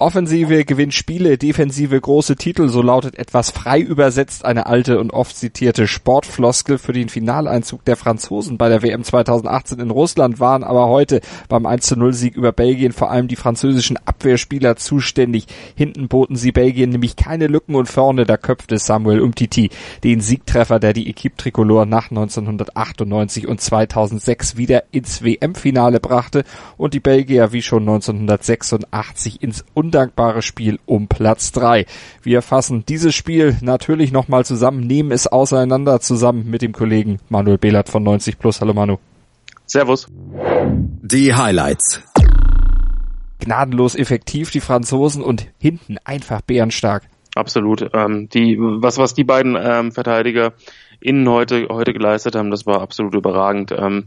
Offensive gewinnt Spiele, Defensive große Titel, so lautet etwas frei übersetzt eine alte und oft zitierte Sportfloskel für den Finaleinzug der Franzosen bei der WM 2018 in Russland waren aber heute beim 1 0 Sieg über Belgien vor allem die französischen Abwehrspieler zuständig. Hinten boten sie Belgien nämlich keine Lücken und vorne da köpfte Samuel Umtiti den Siegtreffer, der die Equipe Tricolore nach 1998 und 2006 wieder ins WM-Finale brachte und die Belgier wie schon 1986 ins undankbare Spiel um Platz drei. Wir fassen dieses Spiel natürlich nochmal zusammen, nehmen es auseinander zusammen mit dem Kollegen Manuel Behlert von 90 Plus. Hallo Manu. Servus. Die Highlights. Gnadenlos effektiv, die Franzosen und hinten einfach bärenstark. Absolut. Ähm, die, was, was die beiden ähm, Verteidiger innen heute, heute geleistet haben, das war absolut überragend. Ähm,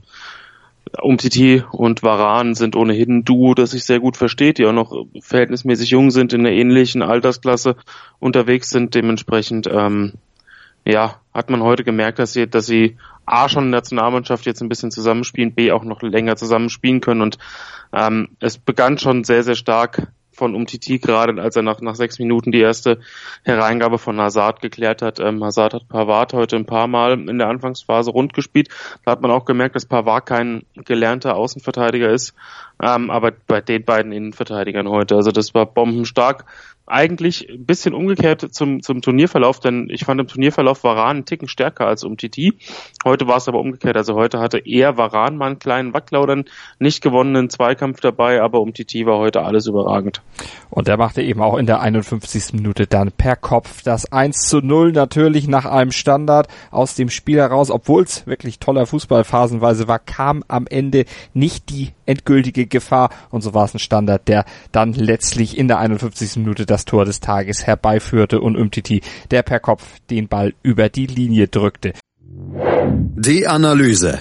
Umtiti und Varan sind ohnehin ein Duo, das sich sehr gut versteht, die auch noch verhältnismäßig jung sind, in einer ähnlichen Altersklasse unterwegs sind. Dementsprechend, ähm, ja, hat man heute gemerkt, dass sie, dass sie A schon in der Nationalmannschaft jetzt ein bisschen zusammenspielen, B auch noch länger zusammenspielen können und ähm, es begann schon sehr, sehr stark von Umtiti, gerade als er nach, nach sechs Minuten die erste Hereingabe von Hazard geklärt hat. Ähm, Hazard hat Pavard heute ein paar Mal in der Anfangsphase rund gespielt. Da hat man auch gemerkt, dass Pavard kein gelernter Außenverteidiger ist, ähm, aber bei den beiden Innenverteidigern heute, also das war bombenstark eigentlich ein bisschen umgekehrt zum, zum Turnierverlauf, denn ich fand im Turnierverlauf Varan einen Ticken stärker als Umtiti. Heute war es aber umgekehrt. Also heute hatte eher Varan mal einen kleinen einen nicht gewonnenen Zweikampf dabei, aber Umtiti war heute alles überragend. Und er machte eben auch in der 51. Minute dann per Kopf das 1 zu 0 natürlich nach einem Standard aus dem Spiel heraus, obwohl es wirklich toller Fußball phasenweise war, kam am Ende nicht die endgültige Gefahr und so war es ein Standard, der dann letztlich in der 51. Minute das Tor des Tages herbeiführte und Umtiti, der per Kopf den Ball über die Linie drückte. Die Analyse.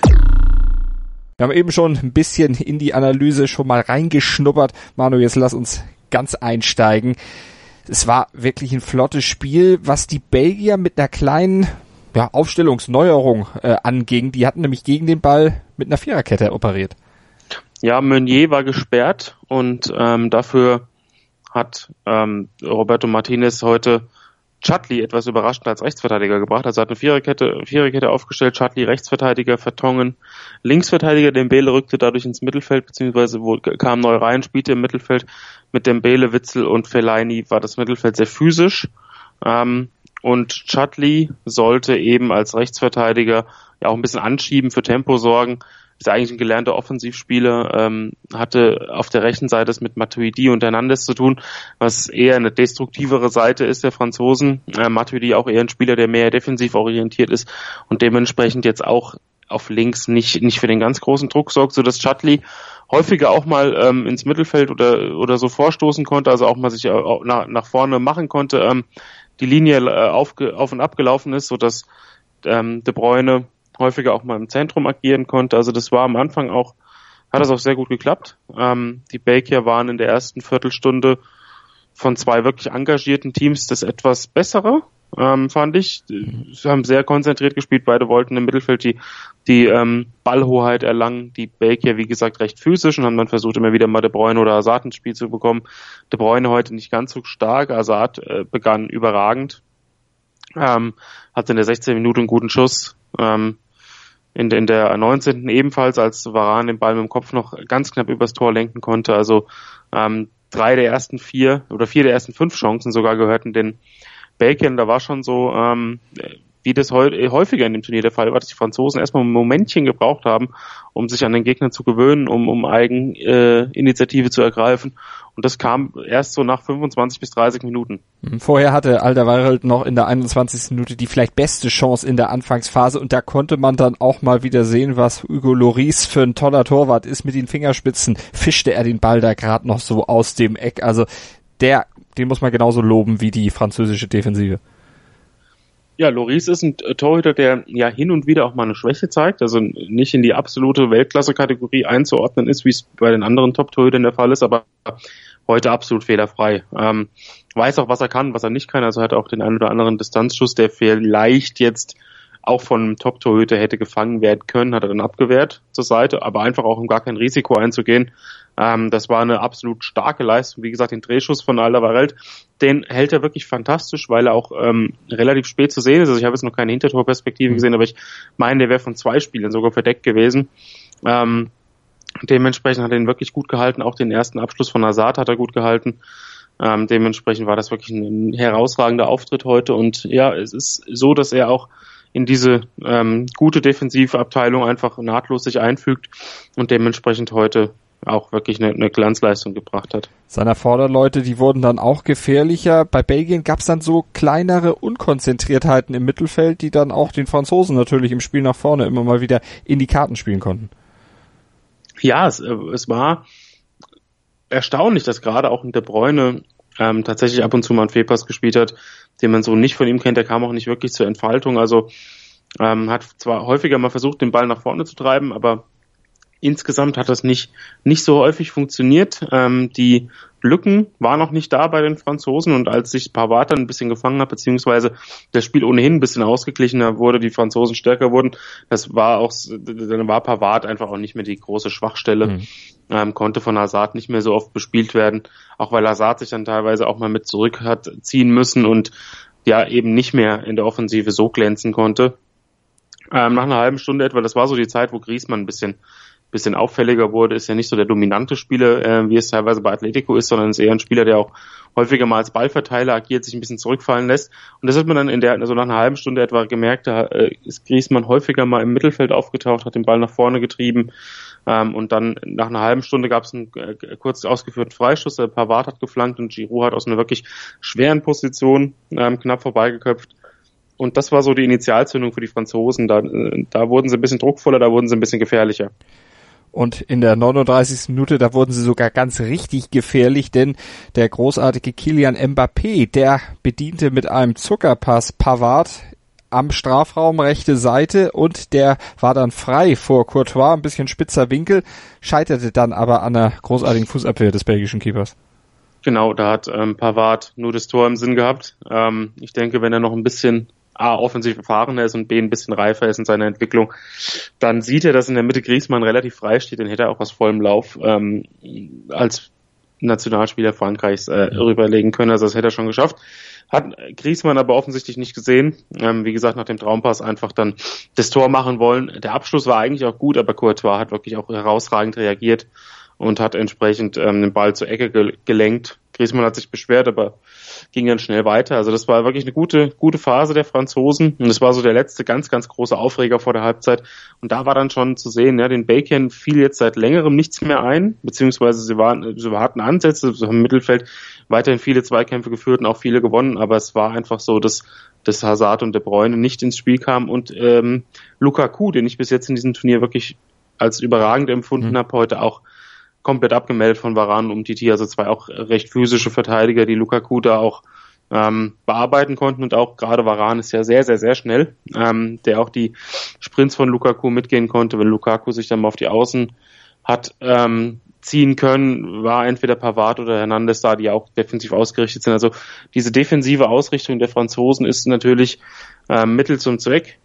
Wir haben eben schon ein bisschen in die Analyse schon mal reingeschnuppert. Manu, jetzt lass uns ganz einsteigen. Es war wirklich ein flottes Spiel, was die Belgier mit einer kleinen ja, Aufstellungsneuerung äh, anging. Die hatten nämlich gegen den Ball mit einer Viererkette operiert. Ja, Meunier war gesperrt und ähm, dafür hat ähm, Roberto Martinez heute Chutli etwas überraschend als Rechtsverteidiger gebracht. Also hat eine Viererkette, Viererkette aufgestellt, Chutli Rechtsverteidiger, Vertongen Linksverteidiger, Dembele rückte dadurch ins Mittelfeld, beziehungsweise kam neu rein, spielte im Mittelfeld mit Dembele, Witzel und Fellaini war das Mittelfeld sehr physisch. Ähm, und Chutli sollte eben als Rechtsverteidiger ja auch ein bisschen anschieben, für Tempo sorgen ist eigentlich ein gelernter Offensivspieler, ähm, hatte auf der rechten Seite es mit Matuidi und Hernandez zu tun, was eher eine destruktivere Seite ist der Franzosen. Äh, Matuidi auch eher ein Spieler, der mehr defensiv orientiert ist und dementsprechend jetzt auch auf links nicht, nicht für den ganz großen Druck sorgt, so dass Chutli häufiger auch mal ähm, ins Mittelfeld oder, oder so vorstoßen konnte, also auch mal sich auch nach, nach vorne machen konnte, ähm, die Linie äh, auf, auf und ab gelaufen ist, so dass ähm, De Bruyne häufiger auch mal im Zentrum agieren konnte. Also das war am Anfang auch, hat das auch sehr gut geklappt. Ähm, die Baker waren in der ersten Viertelstunde von zwei wirklich engagierten Teams das etwas bessere, ähm, fand ich. Sie haben sehr konzentriert gespielt, beide wollten im Mittelfeld die, die ähm, Ballhoheit erlangen. Die Baker, wie gesagt, recht physisch und haben dann versucht, immer wieder mal De Bruyne oder Hazard ins Spiel zu bekommen. De Bruyne heute nicht ganz so stark, Hazard äh, begann überragend. Ähm, hatte in der 16 Minute einen guten Schuss, ähm, in, in der 19. ebenfalls, als Varan den Ball mit dem Kopf noch ganz knapp übers Tor lenken konnte. Also ähm, drei der ersten vier oder vier der ersten fünf Chancen sogar gehörten den Belgiern. Da war schon so, ähm, wie das häufiger in dem Turnier der Fall war, dass die Franzosen erstmal ein Momentchen gebraucht haben, um sich an den Gegner zu gewöhnen, um, um Eigeninitiative äh, zu ergreifen. Und das kam erst so nach 25 bis 30 Minuten. Mhm. Vorher hatte Alderweireld noch in der 21. Minute die vielleicht beste Chance in der Anfangsphase und da konnte man dann auch mal wieder sehen, was Hugo Loris für ein toller Torwart ist. Mit den Fingerspitzen fischte er den Ball da gerade noch so aus dem Eck. Also der, den muss man genauso loben wie die französische Defensive. Ja, Loris ist ein Torhüter, der ja hin und wieder auch mal eine Schwäche zeigt, also nicht in die absolute Weltklasse-Kategorie einzuordnen ist, wie es bei den anderen Top-Torhütern der Fall ist, aber heute absolut fehlerfrei. Ähm, weiß auch, was er kann, was er nicht kann. Also hat auch den einen oder anderen Distanzschuss, der vielleicht jetzt auch von Top-Torhüter hätte gefangen werden können, hat er dann abgewehrt zur Seite, aber einfach auch um gar kein Risiko einzugehen. Ähm, das war eine absolut starke Leistung. Wie gesagt, den Drehschuss von Alderweireld, den hält er wirklich fantastisch, weil er auch ähm, relativ spät zu sehen ist. Also ich habe jetzt noch keine Hintertorperspektive mhm. gesehen, aber ich meine, der wäre von zwei Spielen sogar verdeckt gewesen. Ähm, dementsprechend hat er ihn wirklich gut gehalten. Auch den ersten Abschluss von Azad hat er gut gehalten. Ähm, dementsprechend war das wirklich ein herausragender Auftritt heute. Und ja, es ist so, dass er auch in diese ähm, gute defensive Abteilung einfach nahtlos sich einfügt und dementsprechend heute auch wirklich eine, eine Glanzleistung gebracht hat. Seiner Vorderleute, die wurden dann auch gefährlicher. Bei Belgien gab es dann so kleinere Unkonzentriertheiten im Mittelfeld, die dann auch den Franzosen natürlich im Spiel nach vorne immer mal wieder in die Karten spielen konnten. Ja, es, äh, es war erstaunlich, dass gerade auch in der Bräune ähm, tatsächlich ab und zu mal einen Fehlpass gespielt hat, den man so nicht von ihm kennt. Der kam auch nicht wirklich zur Entfaltung. Also ähm, hat zwar häufiger mal versucht, den Ball nach vorne zu treiben, aber insgesamt hat das nicht, nicht so häufig funktioniert. Ähm, die Lücken waren noch nicht da bei den Franzosen und als sich Pavard dann ein bisschen gefangen hat, beziehungsweise das Spiel ohnehin ein bisschen ausgeglichener wurde, die Franzosen stärker wurden, das war auch, dann war Pavard einfach auch nicht mehr die große Schwachstelle, mhm. ähm, konnte von Hazard nicht mehr so oft bespielt werden, auch weil Hazard sich dann teilweise auch mal mit zurück hat ziehen müssen und ja eben nicht mehr in der Offensive so glänzen konnte. Ähm, nach einer halben Stunde etwa, das war so die Zeit, wo Griezmann ein bisschen bisschen auffälliger wurde, ist ja nicht so der dominante Spieler, äh, wie es teilweise bei Atletico ist, sondern ist eher ein Spieler, der auch häufiger mal als Ballverteiler agiert, sich ein bisschen zurückfallen lässt. Und das hat man dann in der, also nach einer halben Stunde etwa gemerkt, da äh, ist Griezmann häufiger mal im Mittelfeld aufgetaucht, hat den Ball nach vorne getrieben. Ähm, und dann nach einer halben Stunde gab es einen äh, kurz ausgeführten Freischuss, der Pavard hat geflankt und Giroud hat aus einer wirklich schweren Position ähm, knapp vorbeigeköpft. Und das war so die Initialzündung für die Franzosen. Da, äh, da wurden sie ein bisschen druckvoller, da wurden sie ein bisschen gefährlicher. Und in der 39. Minute, da wurden sie sogar ganz richtig gefährlich, denn der großartige Kilian Mbappé, der bediente mit einem Zuckerpass Pavard am Strafraum rechte Seite und der war dann frei vor Courtois, ein bisschen spitzer Winkel, scheiterte dann aber an der großartigen Fußabwehr des belgischen Keepers. Genau, da hat ähm, Pavard nur das Tor im Sinn gehabt. Ähm, ich denke, wenn er noch ein bisschen A, offensiv erfahrener ist und B, ein bisschen reifer ist in seiner Entwicklung, dann sieht er, dass in der Mitte Griezmann relativ frei steht, den hätte er auch aus vollem Lauf ähm, als Nationalspieler Frankreichs äh, rüberlegen können. Also das hätte er schon geschafft. Hat Griezmann aber offensichtlich nicht gesehen. Ähm, wie gesagt, nach dem Traumpass einfach dann das Tor machen wollen. Der Abschluss war eigentlich auch gut, aber Courtois hat wirklich auch herausragend reagiert und hat entsprechend ähm, den Ball zur Ecke ge gelenkt. Griezmann hat sich beschwert, aber ging dann schnell weiter. Also das war wirklich eine gute, gute Phase der Franzosen und das war so der letzte ganz, ganz große Aufreger vor der Halbzeit. Und da war dann schon zu sehen, ja, den Bacon fiel jetzt seit längerem nichts mehr ein, beziehungsweise sie waren, sie hatten Ansätze, sie haben im Mittelfeld weiterhin viele Zweikämpfe geführt und auch viele gewonnen, aber es war einfach so, dass dass Hazard und De Bruyne nicht ins Spiel kamen und ähm, Lukaku, den ich bis jetzt in diesem Turnier wirklich als überragend empfunden mhm. habe, heute auch komplett abgemeldet von Varan und Titi, also zwei auch recht physische Verteidiger, die Lukaku da auch ähm, bearbeiten konnten und auch gerade Varan ist ja sehr, sehr, sehr schnell, ähm, der auch die Sprints von Lukaku mitgehen konnte, wenn Lukaku sich dann mal auf die Außen hat ähm, ziehen können, war entweder Pavard oder Hernandez da, die auch defensiv ausgerichtet sind. Also diese defensive Ausrichtung der Franzosen ist natürlich ähm, Mittel zum Zweck.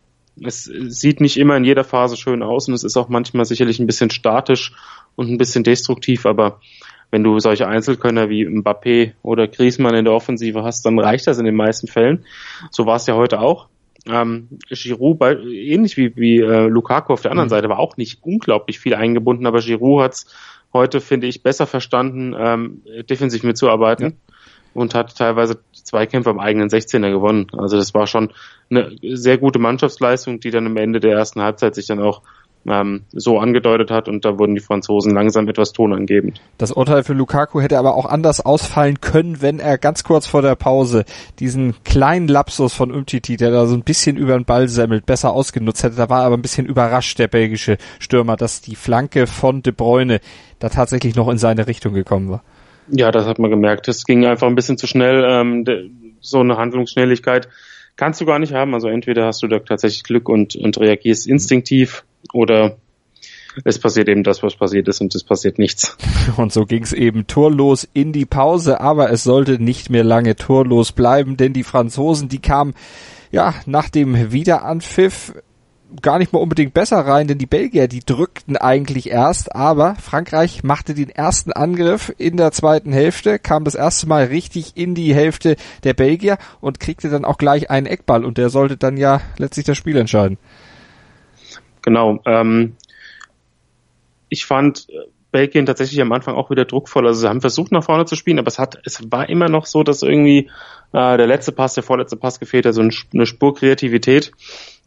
Es sieht nicht immer in jeder Phase schön aus und es ist auch manchmal sicherlich ein bisschen statisch und ein bisschen destruktiv, aber wenn du solche Einzelkönner wie Mbappé oder Griezmann in der Offensive hast, dann reicht das in den meisten Fällen. So war es ja heute auch. Ähm, Giroud, bei, ähnlich wie, wie äh, Lukaku auf der anderen mhm. Seite, war auch nicht unglaublich viel eingebunden, aber Giroud hat es heute, finde ich, besser verstanden, ähm, defensiv mitzuarbeiten ja. Und hat teilweise Zweikämpfe am eigenen 16er gewonnen. Also das war schon eine sehr gute Mannschaftsleistung, die dann am Ende der ersten Halbzeit sich dann auch ähm, so angedeutet hat und da wurden die Franzosen langsam etwas tonangebend. Das Urteil für Lukaku hätte aber auch anders ausfallen können, wenn er ganz kurz vor der Pause diesen kleinen Lapsus von Umtiti, der da so ein bisschen über den Ball semmelt, besser ausgenutzt hätte. Da war aber ein bisschen überrascht der belgische Stürmer, dass die Flanke von De Bruyne da tatsächlich noch in seine Richtung gekommen war. Ja, das hat man gemerkt. Es ging einfach ein bisschen zu schnell, ähm, so eine Handlungsschnelligkeit kannst du gar nicht haben. Also entweder hast du da tatsächlich Glück und, und reagierst instinktiv oder es passiert eben das, was passiert ist und es passiert nichts. Und so ging es eben torlos in die Pause, aber es sollte nicht mehr lange torlos bleiben, denn die Franzosen, die kamen ja nach dem Wiederanpfiff gar nicht mal unbedingt besser rein, denn die Belgier, die drückten eigentlich erst, aber Frankreich machte den ersten Angriff in der zweiten Hälfte, kam das erste Mal richtig in die Hälfte der Belgier und kriegte dann auch gleich einen Eckball und der sollte dann ja letztlich das Spiel entscheiden. Genau. Ähm, ich fand Belgien tatsächlich am Anfang auch wieder druckvoll. Also sie haben versucht nach vorne zu spielen, aber es hat, es war immer noch so, dass irgendwie äh, der letzte Pass, der vorletzte Pass gefehlt hat, so eine Spur Kreativität.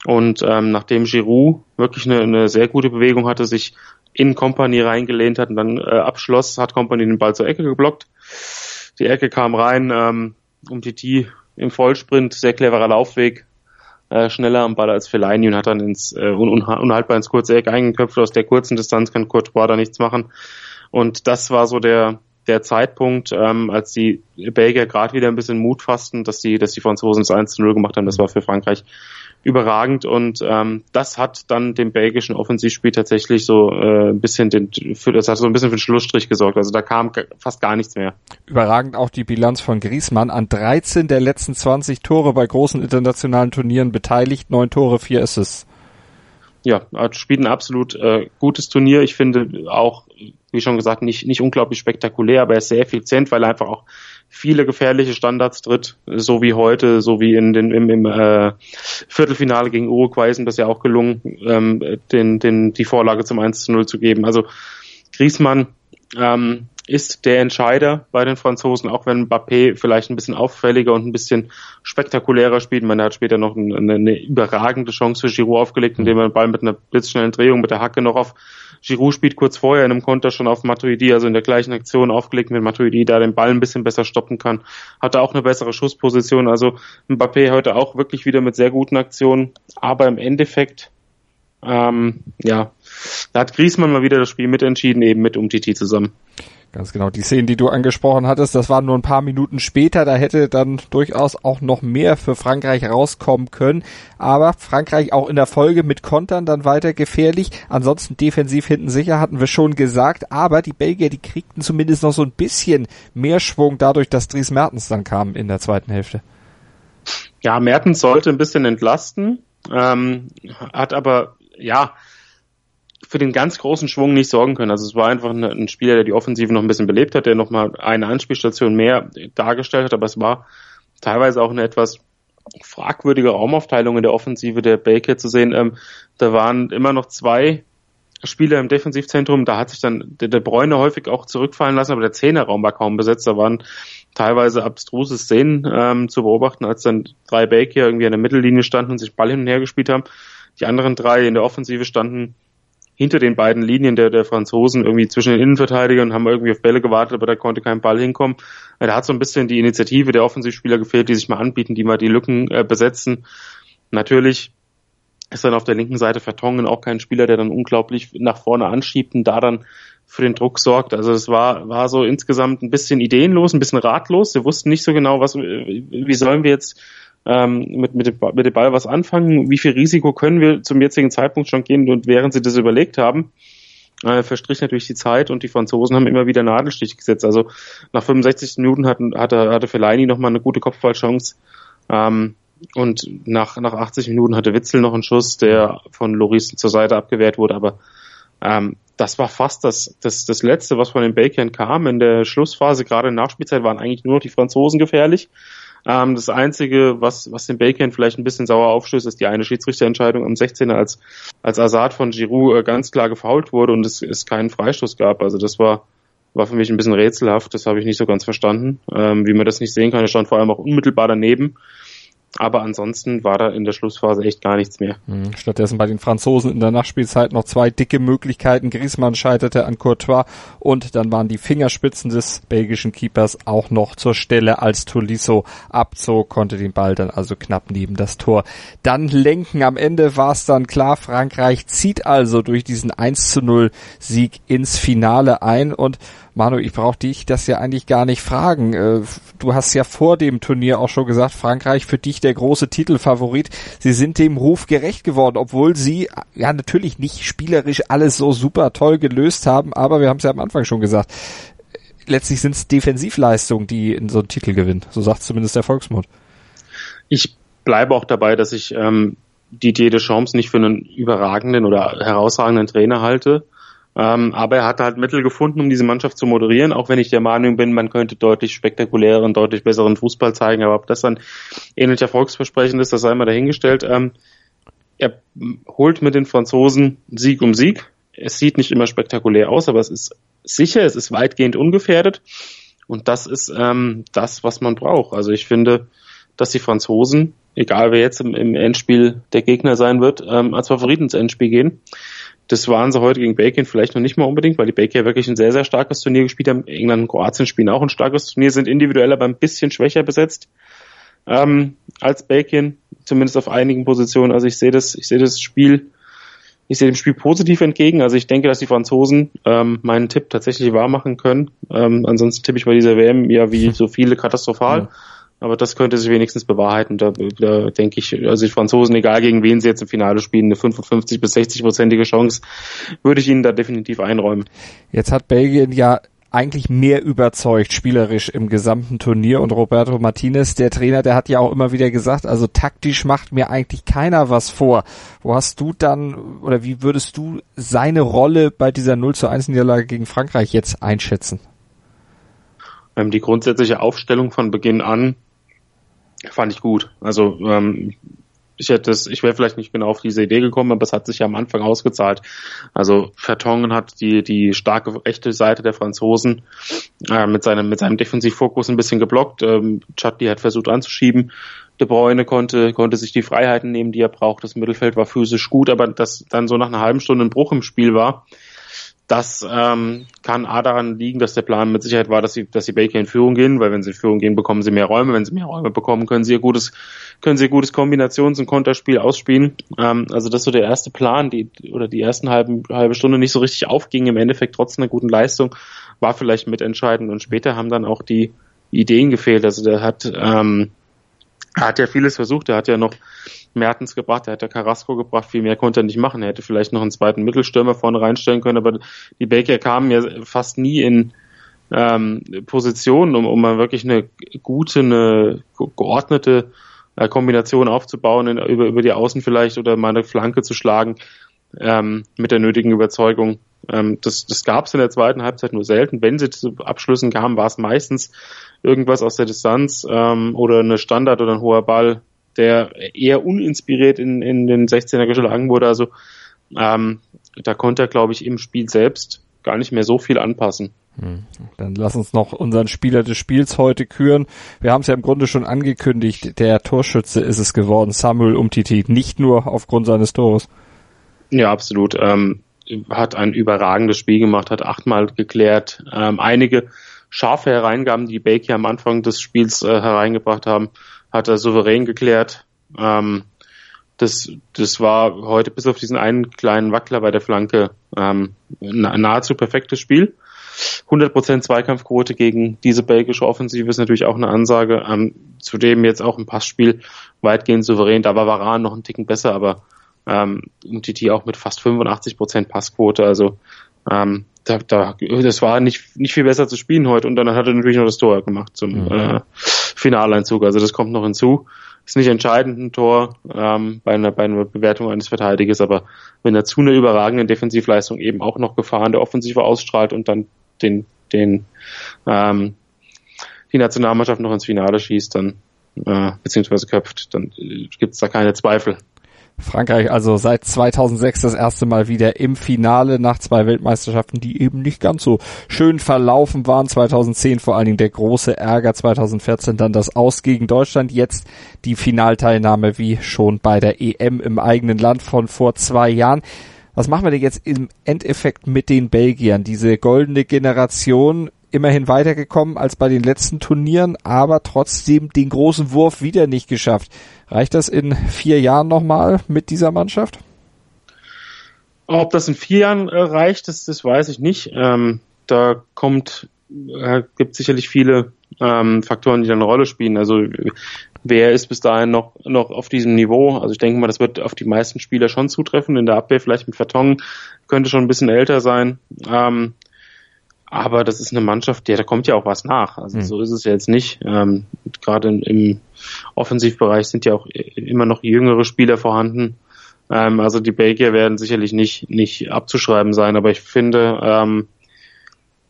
Und ähm, nachdem Giroud wirklich eine, eine sehr gute Bewegung hatte, sich in Company reingelehnt hat und dann äh, abschloss, hat Company den Ball zur Ecke geblockt. Die Ecke kam rein, ähm, um die im Vollsprint, sehr cleverer Laufweg, äh, schneller am Ball als Fellaini und hat dann ins äh, un unhaltbar ins kurze Eck eingeköpft. Aus der kurzen Distanz kann Courtois da nichts machen. Und das war so der der Zeitpunkt, ähm, als die Belgier gerade wieder ein bisschen Mut fassten, dass die, dass die Franzosen das 1 zu 0 gemacht haben, das war für Frankreich überragend und ähm, das hat dann dem belgischen Offensivspiel tatsächlich so äh, ein bisschen den für das hat so ein bisschen für den Schlussstrich gesorgt. Also da kam fast gar nichts mehr. Überragend auch die Bilanz von Griezmann an 13 der letzten 20 Tore bei großen internationalen Turnieren beteiligt, neun Tore, vier Assists. Ja, spielt ein absolut äh, gutes Turnier. Ich finde auch, wie schon gesagt, nicht nicht unglaublich spektakulär, aber er ist sehr effizient, weil er einfach auch viele gefährliche Standards tritt, so wie heute, so wie in den, im, im äh, Viertelfinale gegen Uruguay ist das ja auch gelungen, ähm, den, den, die Vorlage zum 1 zu 0 zu geben. Also Griezmann ähm, ist der Entscheider bei den Franzosen, auch wenn Mbappé vielleicht ein bisschen auffälliger und ein bisschen spektakulärer spielt. Man hat später noch eine, eine überragende Chance für Giroud aufgelegt, indem er den Ball mit einer blitzschnellen Drehung mit der Hacke noch auf Giroud spielt kurz vorher in einem Konter schon auf Matuidi, also in der gleichen Aktion aufgelegt, mit Matuidi da den Ball ein bisschen besser stoppen kann. Hatte auch eine bessere Schussposition. Also Mbappé heute auch wirklich wieder mit sehr guten Aktionen. Aber im Endeffekt, ähm, ja, da hat Griezmann mal wieder das Spiel mitentschieden, eben mit Umtiti zusammen. Ganz genau. Die Szenen, die du angesprochen hattest, das waren nur ein paar Minuten später. Da hätte dann durchaus auch noch mehr für Frankreich rauskommen können. Aber Frankreich auch in der Folge mit Kontern dann weiter gefährlich. Ansonsten defensiv hinten sicher, hatten wir schon gesagt. Aber die Belgier, die kriegten zumindest noch so ein bisschen mehr Schwung dadurch, dass Dries Mertens dann kam in der zweiten Hälfte. Ja, Mertens sollte ein bisschen entlasten. Ähm, hat aber, ja, für den ganz großen Schwung nicht sorgen können. Also es war einfach ein Spieler, der die Offensive noch ein bisschen belebt hat, der nochmal eine Anspielstation mehr dargestellt hat, aber es war teilweise auch eine etwas fragwürdige Raumaufteilung in der Offensive der Baker zu sehen. Ähm, da waren immer noch zwei Spieler im Defensivzentrum, da hat sich dann der, der Bräune häufig auch zurückfallen lassen, aber der Zehnerraum war kaum besetzt. Da waren teilweise abstruse Szenen ähm, zu beobachten, als dann drei Baker irgendwie an der Mittellinie standen und sich Ball hin und her gespielt haben. Die anderen drei in der Offensive standen hinter den beiden Linien der, der Franzosen irgendwie zwischen den Innenverteidigern haben irgendwie auf Bälle gewartet, aber da konnte kein Ball hinkommen. Da hat so ein bisschen die Initiative der Offensivspieler gefehlt, die sich mal anbieten, die mal die Lücken äh, besetzen. Natürlich ist dann auf der linken Seite Vertongen auch kein Spieler, der dann unglaublich nach vorne anschiebt und da dann für den Druck sorgt. Also es war, war so insgesamt ein bisschen ideenlos, ein bisschen ratlos. Sie wussten nicht so genau, was, wie sollen wir jetzt ähm, mit, mit, dem, mit dem Ball was anfangen, wie viel Risiko können wir zum jetzigen Zeitpunkt schon gehen und während sie das überlegt haben, äh, verstrich natürlich die Zeit und die Franzosen haben immer wieder Nadelstich gesetzt. Also nach 65 Minuten hatten, hatte, hatte Fellaini nochmal eine gute Kopfballchance. Ähm, und nach, nach 80 Minuten hatte Witzel noch einen Schuss, der von Loris zur Seite abgewehrt wurde, aber ähm, das war fast das, das, das Letzte, was von den Bakern kam. In der Schlussphase, gerade in Nachspielzeit, waren eigentlich nur noch die Franzosen gefährlich. Ähm, das Einzige, was, was den Bacon vielleicht ein bisschen sauer aufstößt, ist die eine Schiedsrichterentscheidung am 16. als, als Assad von Giroud äh, ganz klar gefault wurde und es, es keinen Freistoß gab. Also das war, war für mich ein bisschen rätselhaft. Das habe ich nicht so ganz verstanden. Ähm, wie man das nicht sehen kann, er stand vor allem auch unmittelbar daneben. Aber ansonsten war da in der Schlussphase echt gar nichts mehr. Hm, stattdessen bei den Franzosen in der Nachspielzeit noch zwei dicke Möglichkeiten. Griezmann scheiterte an Courtois und dann waren die Fingerspitzen des belgischen Keepers auch noch zur Stelle, als Tolisso abzog, konnte den Ball dann also knapp neben das Tor dann lenken. Am Ende war es dann klar, Frankreich zieht also durch diesen 1 zu 0 Sieg ins Finale ein und Manu, ich brauche dich das ja eigentlich gar nicht fragen. Äh, du hast ja vor dem Turnier auch schon gesagt, Frankreich für dich der große Titelfavorit. Sie sind dem Ruf gerecht geworden, obwohl sie ja natürlich nicht spielerisch alles so super toll gelöst haben, aber wir haben es ja am Anfang schon gesagt. Letztlich sind es Defensivleistungen, die in so einen Titel gewinnen. So sagt zumindest der Volksmund. Ich bleibe auch dabei, dass ich ähm, Didier Deschamps nicht für einen überragenden oder herausragenden Trainer halte. Ähm, aber er hat halt Mittel gefunden, um diese Mannschaft zu moderieren, auch wenn ich der Meinung bin, man könnte deutlich spektakuläreren, deutlich besseren Fußball zeigen. Aber ob das dann ähnlich erfolgsversprechend ist, das sei mal dahingestellt. Ähm, er holt mit den Franzosen Sieg um Sieg. Es sieht nicht immer spektakulär aus, aber es ist sicher, es ist weitgehend ungefährdet. Und das ist ähm, das, was man braucht. Also ich finde, dass die Franzosen, egal wer jetzt im, im Endspiel der Gegner sein wird, ähm, als Favoriten ins Endspiel gehen. Das waren sie heute gegen Belgien vielleicht noch nicht mal unbedingt, weil die Belgier wirklich ein sehr, sehr starkes Turnier gespielt haben. England und Kroatien spielen auch ein starkes Turnier, sind individuell aber ein bisschen schwächer besetzt ähm, als Belgien, zumindest auf einigen Positionen. Also ich sehe das, ich sehe das Spiel, ich sehe dem Spiel positiv entgegen. Also ich denke, dass die Franzosen ähm, meinen Tipp tatsächlich wahr machen können. Ähm, ansonsten tippe ich bei dieser WM ja wie so viele katastrophal. Ja. Aber das könnte sich wenigstens bewahrheiten. Da, da denke ich, also die Franzosen, egal gegen wen sie jetzt im Finale spielen, eine 55 bis 60 prozentige Chance, würde ich ihnen da definitiv einräumen. Jetzt hat Belgien ja eigentlich mehr überzeugt spielerisch im gesamten Turnier und Roberto Martinez, der Trainer, der hat ja auch immer wieder gesagt, also taktisch macht mir eigentlich keiner was vor. Wo hast du dann oder wie würdest du seine Rolle bei dieser 0 zu 1 Niederlage gegen Frankreich jetzt einschätzen? Ähm, die grundsätzliche Aufstellung von Beginn an fand ich gut. Also ähm, ich hätte es, ich wäre vielleicht nicht genau auf diese Idee gekommen, aber es hat sich ja am Anfang ausgezahlt. Also Vertongen hat die die starke rechte Seite der Franzosen äh, mit seinem mit seinem Defensivfokus ein bisschen geblockt. Ähm, Chutney hat versucht anzuschieben. De Bruyne konnte konnte sich die Freiheiten nehmen, die er braucht. Das Mittelfeld war physisch gut, aber dass dann so nach einer halben Stunde ein Bruch im Spiel war, das ähm, kann A daran liegen, dass der Plan mit Sicherheit war, dass sie, dass die Baker in Führung gehen, weil wenn sie in Führung gehen, bekommen sie mehr Räume. Wenn sie mehr Räume bekommen, können sie ihr gutes, können sie ihr gutes Kombinations- und Konterspiel ausspielen. Ähm, also das ist so der erste Plan, die oder die ersten halben, halbe Stunde nicht so richtig aufging, im Endeffekt trotz einer guten Leistung, war vielleicht mitentscheidend. Und später haben dann auch die Ideen gefehlt. Also der hat ähm, er hat ja vieles versucht. Er hat ja noch Mertens gebracht, er hat ja Carrasco gebracht. Viel mehr konnte er nicht machen. Er hätte vielleicht noch einen zweiten Mittelstürmer vorne reinstellen können, aber die Baker kamen ja fast nie in ähm, Positionen, um, um mal wirklich eine gute, eine geordnete äh, Kombination aufzubauen, in, über, über die Außen vielleicht oder mal eine Flanke zu schlagen ähm, mit der nötigen Überzeugung. Ähm, das das gab es in der zweiten Halbzeit nur selten. Wenn sie zu Abschlüssen kamen, war es meistens irgendwas aus der Distanz ähm, oder eine Standard oder ein hoher Ball, der eher uninspiriert in, in den 16er geschlagen wurde. Also ähm, da konnte er, glaube ich, im Spiel selbst gar nicht mehr so viel anpassen. Hm. Dann lass uns noch unseren Spieler des Spiels heute küren. Wir haben es ja im Grunde schon angekündigt, der Torschütze ist es geworden, Samuel Umtiti, nicht nur aufgrund seines Tores. Ja, absolut. Ähm, hat ein überragendes Spiel gemacht, hat achtmal geklärt. Ähm, einige scharfe Hereingaben, die Baker am Anfang des Spiels äh, hereingebracht haben, hat er souverän geklärt. Ähm, das, das war heute bis auf diesen einen kleinen Wackler bei der Flanke ähm, nahezu perfektes Spiel. 100% Zweikampfquote gegen diese belgische Offensive ist natürlich auch eine Ansage. Ähm, zudem jetzt auch ein Passspiel weitgehend souverän. Da war Varan noch ein Ticken besser, aber ähm, UTT auch mit fast 85% Passquote. Also ähm, da, da, das war nicht, nicht viel besser zu spielen heute und dann hat er natürlich noch das Tor gemacht zum mhm. äh, Finaleinzug. Also das kommt noch hinzu. Ist nicht entscheidend ein Tor ähm, bei, einer, bei einer Bewertung eines Verteidigers, aber wenn er zu einer überragenden Defensivleistung eben auch noch Gefahren der Offensive ausstrahlt und dann den, den ähm, die Nationalmannschaft noch ins Finale schießt, dann äh, beziehungsweise köpft, dann äh, gibt es da keine Zweifel. Frankreich also seit 2006 das erste Mal wieder im Finale nach zwei Weltmeisterschaften, die eben nicht ganz so schön verlaufen waren. 2010 vor allen Dingen der große Ärger, 2014 dann das Aus gegen Deutschland, jetzt die Finalteilnahme wie schon bei der EM im eigenen Land von vor zwei Jahren. Was machen wir denn jetzt im Endeffekt mit den Belgiern? Diese goldene Generation immerhin weitergekommen als bei den letzten Turnieren, aber trotzdem den großen Wurf wieder nicht geschafft. Reicht das in vier Jahren nochmal mit dieser Mannschaft? Ob das in vier Jahren äh, reicht, das, das weiß ich nicht. Ähm, da kommt, äh, gibt sicherlich viele ähm, Faktoren, die da eine Rolle spielen. Also wer ist bis dahin noch, noch auf diesem Niveau? Also ich denke mal, das wird auf die meisten Spieler schon zutreffen. In der Abwehr vielleicht mit Vertongen könnte schon ein bisschen älter sein. Ähm, aber das ist eine Mannschaft, der, da kommt ja auch was nach. Also mhm. so ist es ja jetzt nicht. Ähm, Gerade im, Offensivbereich sind ja auch immer noch jüngere Spieler vorhanden. Ähm, also die Belgier werden sicherlich nicht, nicht abzuschreiben sein, aber ich finde, ähm,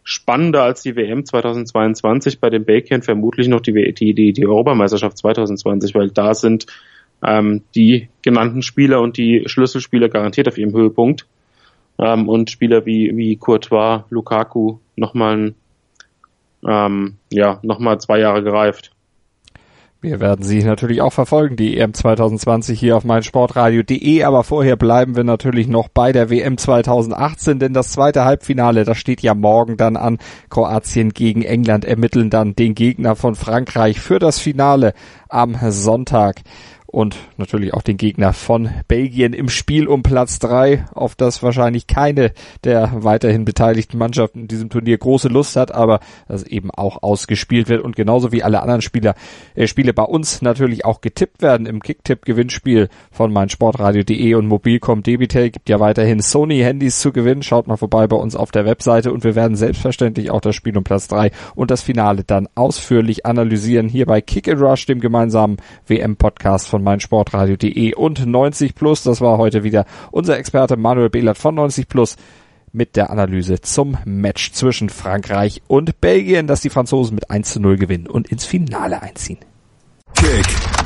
spannender als die WM 2022 bei den Belgiern vermutlich noch die, die, die, die Europameisterschaft 2020, weil da sind ähm, die genannten Spieler und die Schlüsselspieler garantiert auf ihrem Höhepunkt. Ähm, und Spieler wie, wie Courtois, Lukaku nochmal ähm, ja, nochmal zwei Jahre gereift. Wir werden sie natürlich auch verfolgen, die EM 2020 hier auf meinsportradio.de, aber vorher bleiben wir natürlich noch bei der WM 2018, denn das zweite Halbfinale, das steht ja morgen dann an. Kroatien gegen England ermitteln dann den Gegner von Frankreich für das Finale am Sonntag und natürlich auch den Gegner von Belgien im Spiel um Platz drei, auf das wahrscheinlich keine der weiterhin beteiligten Mannschaften in diesem Turnier große Lust hat, aber das eben auch ausgespielt wird. Und genauso wie alle anderen Spieler, äh, Spiele bei uns natürlich auch getippt werden im Kicktipp-Gewinnspiel von meinsportradio.de und Mobilcom Debitel. Gibt ja weiterhin Sony-Handys zu gewinnen. Schaut mal vorbei bei uns auf der Webseite und wir werden selbstverständlich auch das Spiel um Platz drei und das Finale dann ausführlich analysieren. Hier bei Kick and Rush, dem gemeinsamen WM-Podcast von von meinsportradio.de und 90 Plus. Das war heute wieder unser Experte Manuel Behlert von 90 Plus mit der Analyse zum Match zwischen Frankreich und Belgien, dass die Franzosen mit 1 zu 0 gewinnen und ins Finale einziehen. Kick